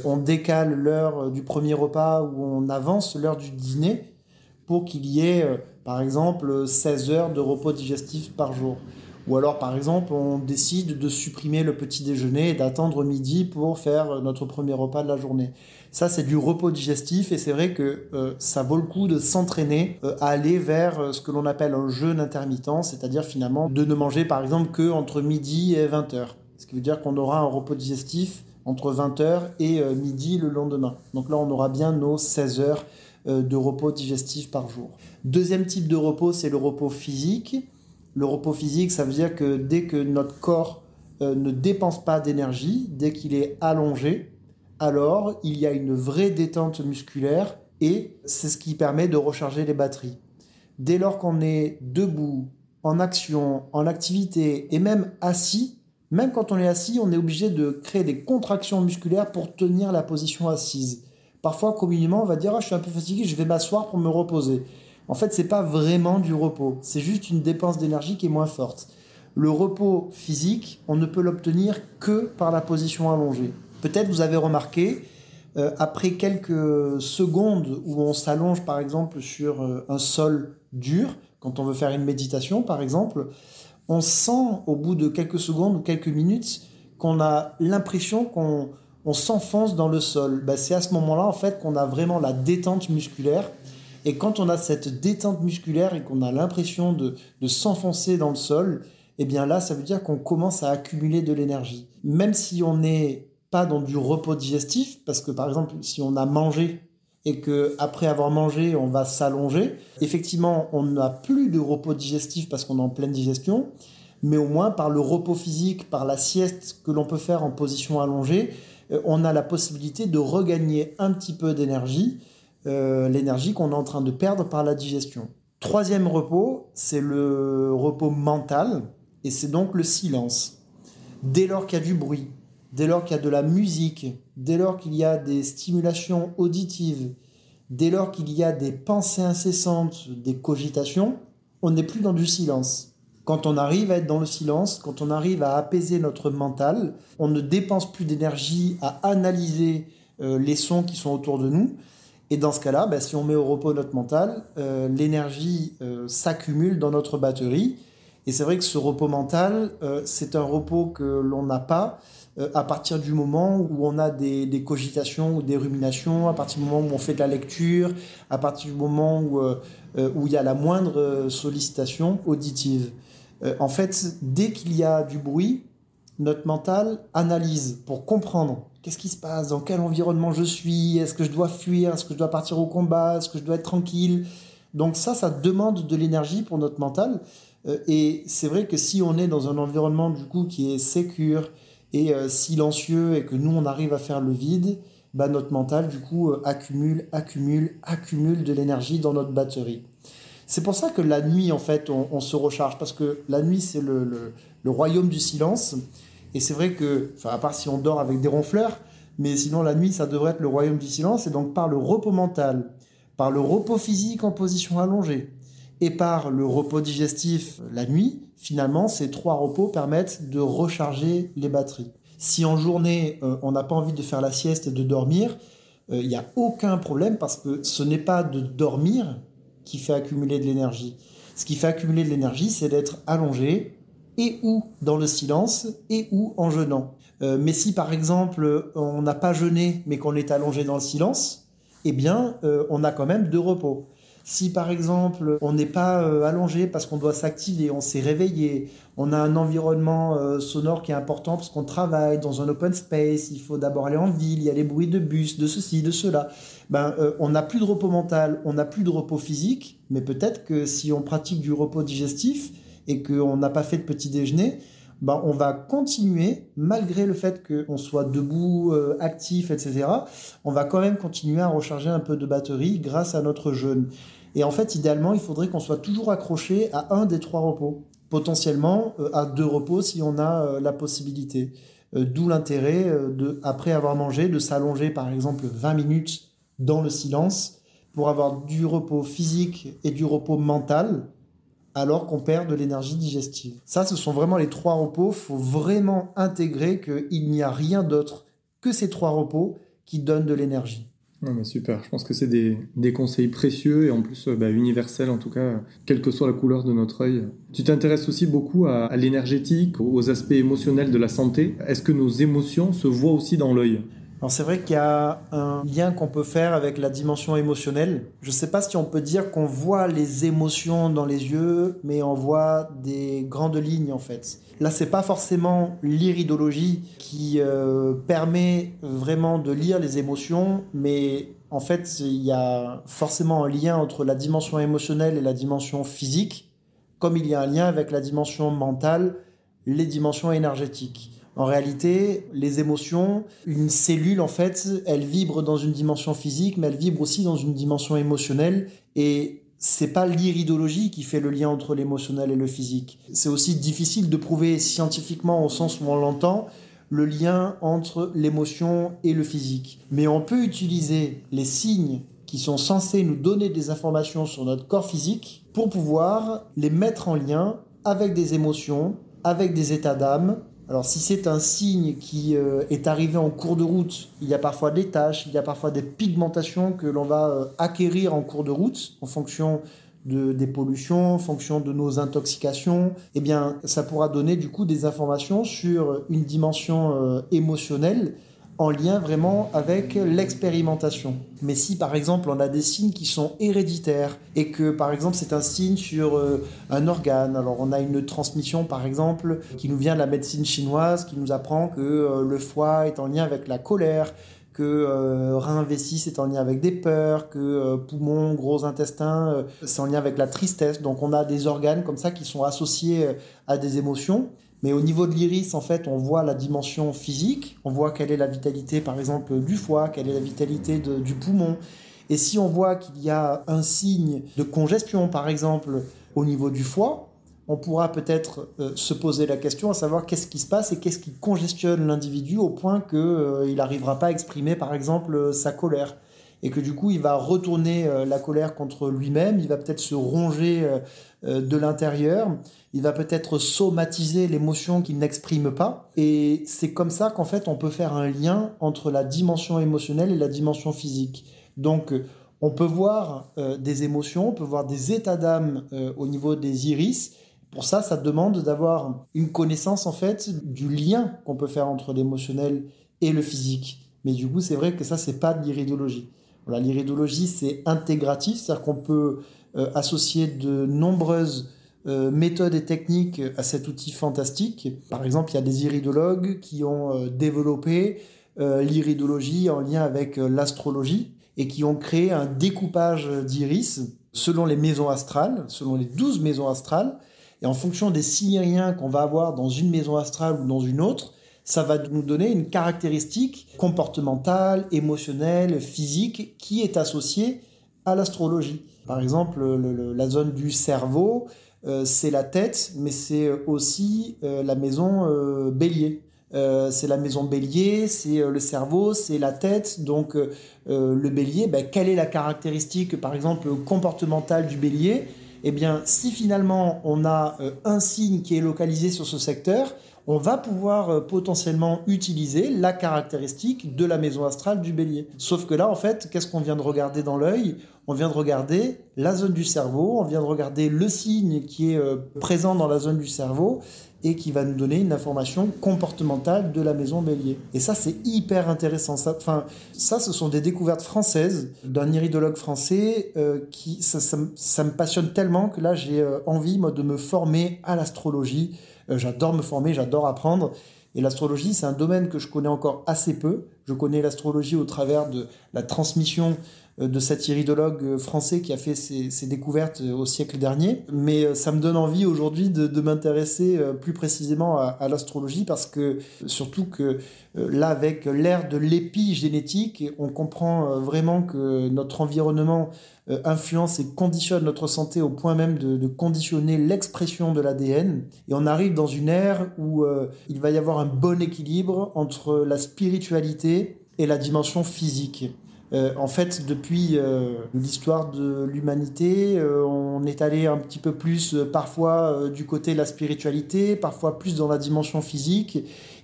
on décale l'heure du premier repas ou on avance l'heure du dîner pour qu'il y ait par exemple 16 heures de repos digestif par jour. Ou alors, par exemple, on décide de supprimer le petit déjeuner et d'attendre midi pour faire notre premier repas de la journée. Ça, c'est du repos digestif et c'est vrai que euh, ça vaut le coup de s'entraîner euh, à aller vers euh, ce que l'on appelle un jeûne intermittent, c'est-à-dire finalement de ne manger par exemple que entre midi et 20 heures. Ce qui veut dire qu'on aura un repos digestif entre 20 heures et midi le lendemain. Donc là, on aura bien nos 16 heures de repos digestif par jour. Deuxième type de repos, c'est le repos physique. Le repos physique, ça veut dire que dès que notre corps euh, ne dépense pas d'énergie, dès qu'il est allongé, alors il y a une vraie détente musculaire et c'est ce qui permet de recharger les batteries. Dès lors qu'on est debout, en action, en activité et même assis, même quand on est assis, on est obligé de créer des contractions musculaires pour tenir la position assise. Parfois, communément, on va dire ah, je suis un peu fatigué, je vais m'asseoir pour me reposer en fait, c'est pas vraiment du repos. C'est juste une dépense d'énergie qui est moins forte. Le repos physique, on ne peut l'obtenir que par la position allongée. Peut-être vous avez remarqué, euh, après quelques secondes où on s'allonge par exemple sur euh, un sol dur, quand on veut faire une méditation par exemple, on sent au bout de quelques secondes ou quelques minutes qu'on a l'impression qu'on s'enfonce dans le sol. Ben, c'est à ce moment-là en fait qu'on a vraiment la détente musculaire et quand on a cette détente musculaire et qu'on a l'impression de, s'enfoncer dans le sol, eh bien là, ça veut dire qu'on commence à accumuler de l'énergie. Même si on n'est pas dans du repos digestif, parce que par exemple, si on a mangé et que après avoir mangé, on va s'allonger, effectivement, on n'a plus de repos digestif parce qu'on est en pleine digestion, mais au moins par le repos physique, par la sieste que l'on peut faire en position allongée, euh, on a la possibilité de regagner un petit peu d'énergie l'énergie qu'on est en train de perdre par la digestion. Troisième repos, c'est le repos mental, et c'est donc le silence. Dès lors qu'il y a du bruit, dès lors qu'il y a de la musique, dès lors qu'il y a des stimulations auditives, dès lors qu'il y a des pensées incessantes, des cogitations, on n'est plus dans du silence. Quand on arrive à être dans le silence, quand on arrive à apaiser notre mental, on ne dépense plus d'énergie à analyser euh, les sons qui sont autour de nous. Et dans ce cas-là, ben, si on met au repos notre mental, euh, l'énergie euh, s'accumule dans notre batterie. Et c'est vrai que ce repos mental, c'est un repos que l'on n'a pas à partir du moment où on a des, cogitations ou des ruminations, à partir du moment où on fait de la lecture, à partir du moment où, il y a la moindre sollicitation auditive. Euh, en fait, dès qu'il y a du bruit, notre mental analyse pour comprendre qu'est-ce qui se passe, dans quel environnement je suis, est-ce que je dois fuir, est-ce que je dois partir au combat, est-ce que je dois être tranquille? Donc ça, ça demande de l'énergie pour notre mental. Euh, et c'est vrai que si on est dans un environnement du coup qui est sécure et euh, silencieux et que nous on arrive à faire le vide, bah, notre mental du coup accumule, accumule, accumule de l'énergie dans notre batterie. C'est pour ça que la nuit, en fait, on, se recharge, parce que la nuit, c'est le, royaume du silence. Et c'est vrai que, à part si on dort avec des ronfleurs, mais sinon, la nuit, ça devrait être le royaume du silence. Et donc, par le repos mental, par le repos physique en position allongée, et par le repos digestif la nuit, finalement, ces trois repos permettent de recharger les batteries. Si en journée, euh, on n'a pas envie de faire la sieste et de dormir, euh, il n'y a aucun problème parce que ce n'est pas de dormir qui fait accumuler de l'énergie. Ce qui fait accumuler de l'énergie, c'est d'être allongé et ou dans le silence et ou en jeûnant. Euh, mais si par exemple on n'a pas jeûné mais qu'on est allongé dans le silence, eh bien euh, on a quand même de repos. Si par exemple on n'est pas euh, allongé parce qu'on doit s'activer, on s'est réveillé, on a un environnement sonore qui est important parce qu'on travaille dans un open space, il faut d'abord aller en ville, il y a les bruits de bus, de ceci, de cela, ben, on n'a plus de repos mental, on n'a plus de repos physique, mais peut-être que si on pratique du repos digestif et qu'on n'a pas fait de petit déjeuner, ben, on va continuer, malgré le fait qu'on soit debout, actif, etc., on va quand même continuer à recharger un peu de batterie grâce à notre jeûne. Et en fait, idéalement, il faudrait qu'on soit toujours accroché à un des trois repos, potentiellement euh, à deux repos si on a euh, la possibilité. Euh, d'où l'intérêt de, après avoir mangé, de s'allonger par exemple 20 minutes dans le silence pour avoir du repos physique et du repos mental alors qu'on perd de l'énergie digestive. Ça, ce sont vraiment les trois repos. Il faut vraiment intégrer qu'il n'y a rien d'autre que ces trois repos qui donnent de l'énergie super, je pense que c'est des, conseils précieux et en plus euh, bah, universels en tout cas, quelle que soit la couleur de notre œil. Tu t'intéresses aussi beaucoup à, à l'énergétique, aux aspects émotionnels de la santé. Est-ce que nos émotions se voient aussi dans l'œil? C'est vrai qu'il y a un lien qu'on peut faire avec la dimension émotionnelle. Je ne sais pas si on peut dire qu'on voit les émotions dans les yeux, mais on voit des grandes lignes en fait. Là, c'est pas forcément l'iridologie qui euh, permet vraiment de lire les émotions, mais en fait, il y a forcément un lien entre la dimension émotionnelle et la dimension physique, comme il y a un lien avec la dimension mentale, les dimensions énergétiques. En réalité, les émotions, une cellule, en fait, elle vibre dans une dimension physique, mais elle vibre aussi dans une dimension émotionnelle. Et c'est pas l'iridologie qui fait le lien entre l'émotionnel et le physique. C'est aussi difficile de prouver scientifiquement, au sens où on l'entend, le lien entre l'émotion et le physique. Mais on peut utiliser les signes qui sont censés nous donner des informations sur notre corps physique pour pouvoir les mettre en lien avec des émotions, avec des états d'âme alors si c'est un signe qui euh, est arrivé en cours de route, il y a parfois des taches, il y a parfois des pigmentations que l'on va euh, acquérir en cours de route en fonction de, des pollutions, en fonction de nos intoxications, eh bien ça pourra donner du coup des informations sur une dimension euh, émotionnelle en lien vraiment avec l'expérimentation. Mais si par exemple on a des signes qui sont héréditaires et que par exemple c'est un signe sur euh, un organe, alors on a une transmission par exemple qui nous vient de la médecine chinoise qui nous apprend que euh, le foie est en lien avec la colère, que euh, rein c'est en lien avec des peurs, que poumon, gros intestin c'est en lien avec la tristesse. Donc on a des organes comme ça qui sont associés à des émotions. Mais au niveau de l'iris, en fait, on voit la dimension physique, on voit quelle est la vitalité, par exemple, du foie, quelle est la vitalité du poumon. Et si on voit qu'il y a un signe de congestion, par exemple, au niveau du foie, on pourra peut-être euh, se poser la question à savoir qu'est-ce qui se passe et qu'est-ce qui congestionne l'individu au point qu'il euh, n'arrivera pas à exprimer, par exemple, sa colère et que du coup il va retourner euh, la colère contre lui-même, il va peut-être se ronger euh, euh, de l'intérieur, il va peut-être somatiser l'émotion qu'il n'exprime pas. Et c'est comme ça qu'en fait on peut faire un lien entre la dimension émotionnelle et la dimension physique. Donc on peut voir des émotions, on peut voir des états d'âme au niveau des iris. Pour ça, ça demande d'avoir une connaissance en fait du lien qu'on peut faire entre l'émotionnel et le physique. Mais du coup, c'est vrai que ça, c'est pas de l'iridologie. L'iridologie, c'est intégratif, c'est-à-dire qu'on peut euh, associer de nombreuses euh, méthodes et techniques à cet outil fantastique. Par exemple, il y a des iridologues qui ont euh, développé l'iridologie en lien avec l'astrologie et qui ont créé un découpage d'iris selon les maisons astrales, selon les douze maisons astrales. Et en fonction des signes qu'on va avoir dans une maison astrale ou dans une autre, ça va nous donner une caractéristique comportementale, émotionnelle, physique qui est associée à l'astrologie. Par exemple, la zone du cerveau, euh, c'est la tête, mais c'est aussi euh, la maison euh, bélier. c'est la maison bélier, c'est le cerveau, c'est la tête. Donc le bélier, ben, quelle est la caractéristique, par exemple, comportementale du bélier? Eh bien, si finalement on a un signe qui est localisé sur ce secteur, on va pouvoir euh, potentiellement utiliser la caractéristique de la maison astrale du bélier. Sauf que là, en fait, qu'est-ce qu'on vient de regarder dans l'œil? On vient de regarder la zone du cerveau, on vient de regarder le signe qui est euh, présent dans la zone du cerveau et qui va nous donner une information comportementale de la maison bélier. Et ça, c'est hyper intéressant. Ça, enfin, ça, ce sont des découvertes françaises d'un iridologue français euh, qui, ça, me passionne tellement que là, j'ai envie, moi, de me former à l'astrologie j'adore me former, j'adore apprendre. Et l'astrologie, c'est un domaine que je connais encore assez peu. Je connais l'astrologie au travers de la transmission euh, de cet iridologue euh, français qui a fait ses, découvertes au siècle dernier. Mais ça me donne envie aujourd'hui de, m'intéresser plus précisément à, l'astrologie parce que surtout que là, avec l'ère de l'épigénétique, on comprend vraiment que notre environnement euh, influence et conditionne notre santé au point même de, conditionner l'expression de l'ADN. Et on arrive dans une ère où euh, il va y avoir un bon équilibre entre la spiritualité et la dimension physique. Euh, en fait, depuis l'histoire de l'humanité, on est allé un petit peu plus parfois du côté de la spiritualité, parfois plus dans la dimension physique.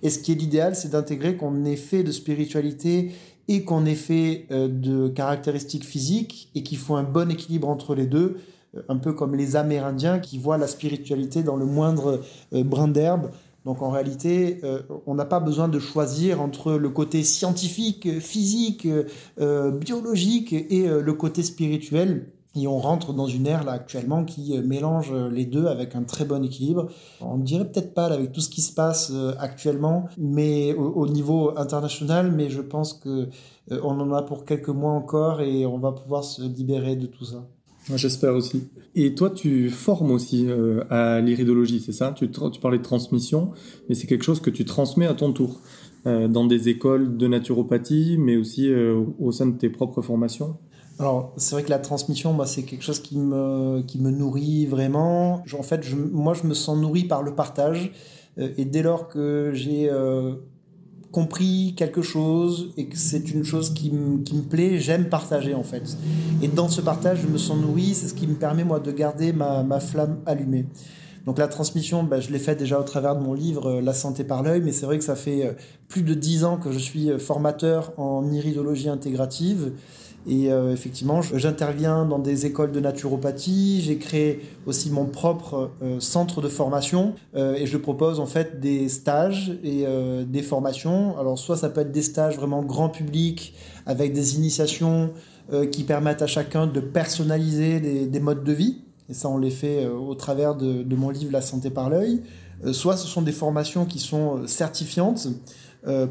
Et ce qui est l'idéal, c'est d'intégrer qu'on ait fait de spiritualité et qu'on ait fait euh, de caractéristiques physiques et qu'il faut un bon équilibre entre les deux, euh, un peu comme les Amérindiens qui voient la spiritualité dans le moindre euh, brin d'herbe. Donc en réalité, on n'a pas besoin de choisir entre le côté scientifique, physique, biologique et le côté spirituel. Et on rentre dans une ère là actuellement qui euh, mélange euh, les deux avec un très bon équilibre. On ne dirait peut-être pas avec tout ce qui se passe euh, actuellement, mais au, niveau international, mais je pense que on en a pour quelques mois encore et on va pouvoir se libérer de tout ça. J'espère aussi. Et toi, tu formes aussi à l'iridologie, c'est ça? Tu, parlais de transmission, mais c'est quelque chose que tu transmets à ton tour dans des écoles de naturopathie, mais aussi au sein de tes propres formations? Alors, c'est vrai que la transmission, moi, c'est quelque chose qui me, nourrit vraiment. En fait, moi, je me sens nourri par le partage. Euh, et dès lors que j'ai euh, compris quelque chose et que c'est une chose qui, qui me plaît, j'aime partager, en fait. Et dans ce partage, je me sens nourri. C'est ce qui me permet, moi, de garder ma, ma flamme allumée. Donc la transmission, bah, je l'ai faite déjà au travers de mon livre euh, La santé par l'œil, mais c'est vrai que ça fait plus de dix ans que je suis formateur en iridologie intégrative. Et euh, effectivement, j'interviens dans des écoles de naturopathie. J'ai créé aussi mon propre euh, centre de formation euh, et je propose en fait des stages et des formations. Alors soit ça peut être des stages vraiment grand public avec des initiations qui permettent à chacun de personnaliser des, modes de vie. Et ça, on les fait au travers de, de, mon livre La santé par l'œil. soit ce sont des formations qui sont certifiantes,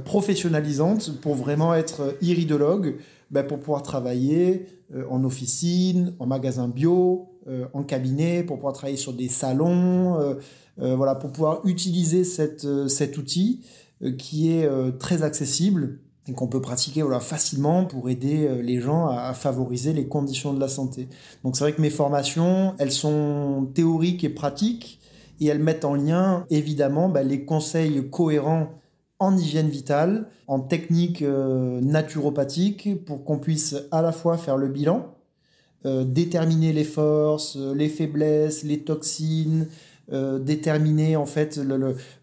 professionnalisantes pour vraiment être iridologue ben, pour pouvoir travailler euh, en officine, en magasin bio, euh, en cabinet, pour pouvoir travailler sur des salons, euh, voilà, pour pouvoir utiliser cet outil qui est très accessible et qu'on peut pratiquer voilà, facilement pour aider les gens à, favoriser les conditions de la santé. Donc c'est vrai que mes formations, elles sont théoriques et pratiques et elles mettent en lien évidemment bah, les conseils cohérents en hygiène vitale, en technique euh, naturopathique pour qu'on puisse à la fois faire le bilan, euh, déterminer les forces, les faiblesses, les toxines, déterminer en fait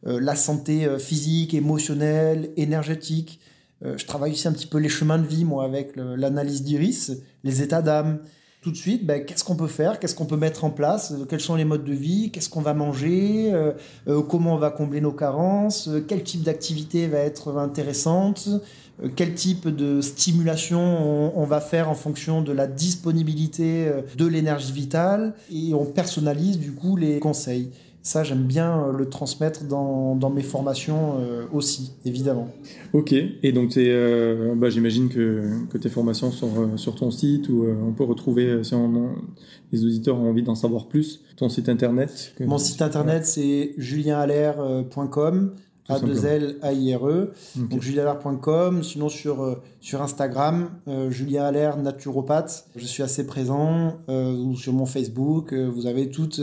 la santé physique, émotionnelle, énergétique, euh, je travaille aussi un petit peu les chemins de vie, moi, avec l'analyse d'iris, les états d'âme. Tout de suite, ben, qu'est-ce qu'on peut faire Qu'est-ce qu'on peut mettre en place Quels sont les modes de vie Qu'est-ce qu'on va manger euh, euh, Comment on va combler nos carences Quel type d'activité va être intéressante quel type de stimulation on, va faire en fonction de la disponibilité de l'énergie vitale et on personnalise du coup les conseils. Ça, j'aime bien euh, le transmettre dans, dans mes formations euh, aussi, évidemment. Ok, et donc euh, bah, j'imagine que, que, tes formations sont sur ton site ou on peut retrouver, si les auditeurs ont envie d'en savoir plus, ton site internet. Mon site internet, c'est julienalair.com. a 2 l a i r e donc julienalair.com sinon sur sur Instagram Julien naturopathe je suis assez présent ou sur mon Facebook vous avez toutes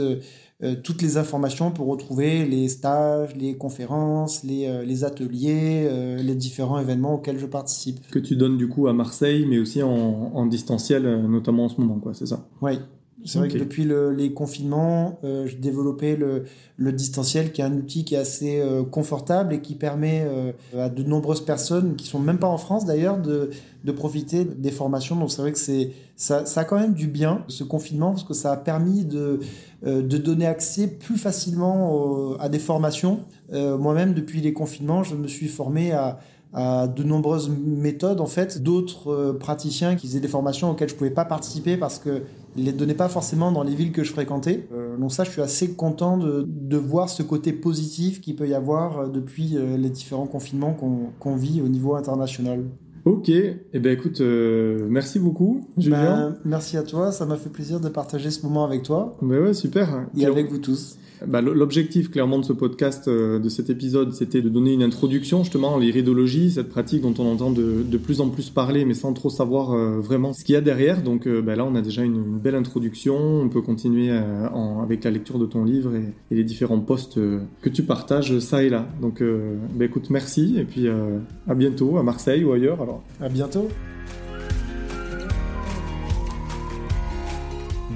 euh, toutes les informations pour retrouver les stages, les conférences, les, euh, les ateliers, euh, les différents événements auxquels je participe. Que tu donnes du coup à Marseille, mais aussi en, en distanciel, notamment en ce moment, quoi, c'est ça? Oui, c'est vrai que depuis le, les confinements, euh, j'ai développé le, le, distanciel, qui est un outil qui est assez euh, confortable et qui permet euh, à de nombreuses personnes, qui sont même pas en France d'ailleurs, de, de profiter des formations. Donc c'est vrai que c'est ça, ça a quand même du bien ce confinement parce que ça a permis de, euh, de donner accès plus facilement à des formations. Moi-même, depuis les confinements, je me suis formé à à de nombreuses méthodes en fait d'autres praticiens qui faisaient des formations auxquelles je pouvais pas participer parce que les donnait pas forcément dans les villes que je fréquentais. Euh, donc ça, je suis assez content de, de voir ce côté positif qu'il peut y avoir euh, depuis euh, les différents confinements qu'on vit au niveau international. Ok, et eh ben écoute, merci beaucoup, Julien. Ben, merci à toi, ça m'a fait plaisir de partager ce moment avec toi. Ben ouais, super. Et avec vous tous. Bah, L'objectif clairement de ce podcast, euh, de cet épisode, c'était de donner une introduction justement à l'iridologie, cette pratique dont on entend de, plus en plus parler, mais sans trop savoir euh, vraiment ce qu'il y a derrière. Donc euh, bah, là, on a déjà une, belle introduction. On peut continuer avec la lecture de ton livre et, et les différents posts que tu partages ça et là. Donc bah, écoute, merci et puis à bientôt à Marseille ou ailleurs. Alors. À bientôt.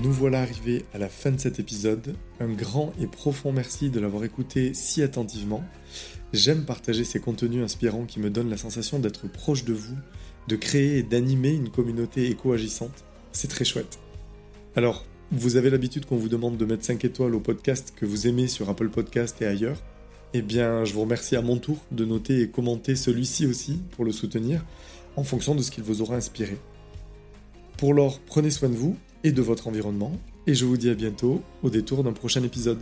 Nous voilà arrivés à la fin de cet épisode. Un grand et profond merci de l'avoir écouté si attentivement. J'aime partager ces contenus inspirants qui me donnent la sensation d'être proche de vous, de créer et d'animer une communauté éco-agissante. C'est très chouette. Alors, vous avez l'habitude qu'on vous demande de mettre 5 étoiles au podcast que vous aimez sur Apple Podcast et ailleurs. Eh bien, je vous remercie à mon tour de noter et commenter celui-ci aussi pour le soutenir en fonction de ce qu'il vous aura inspiré. Pour l'or, prenez soin de vous et de votre environnement. Et je vous dis à bientôt au détour d'un prochain épisode.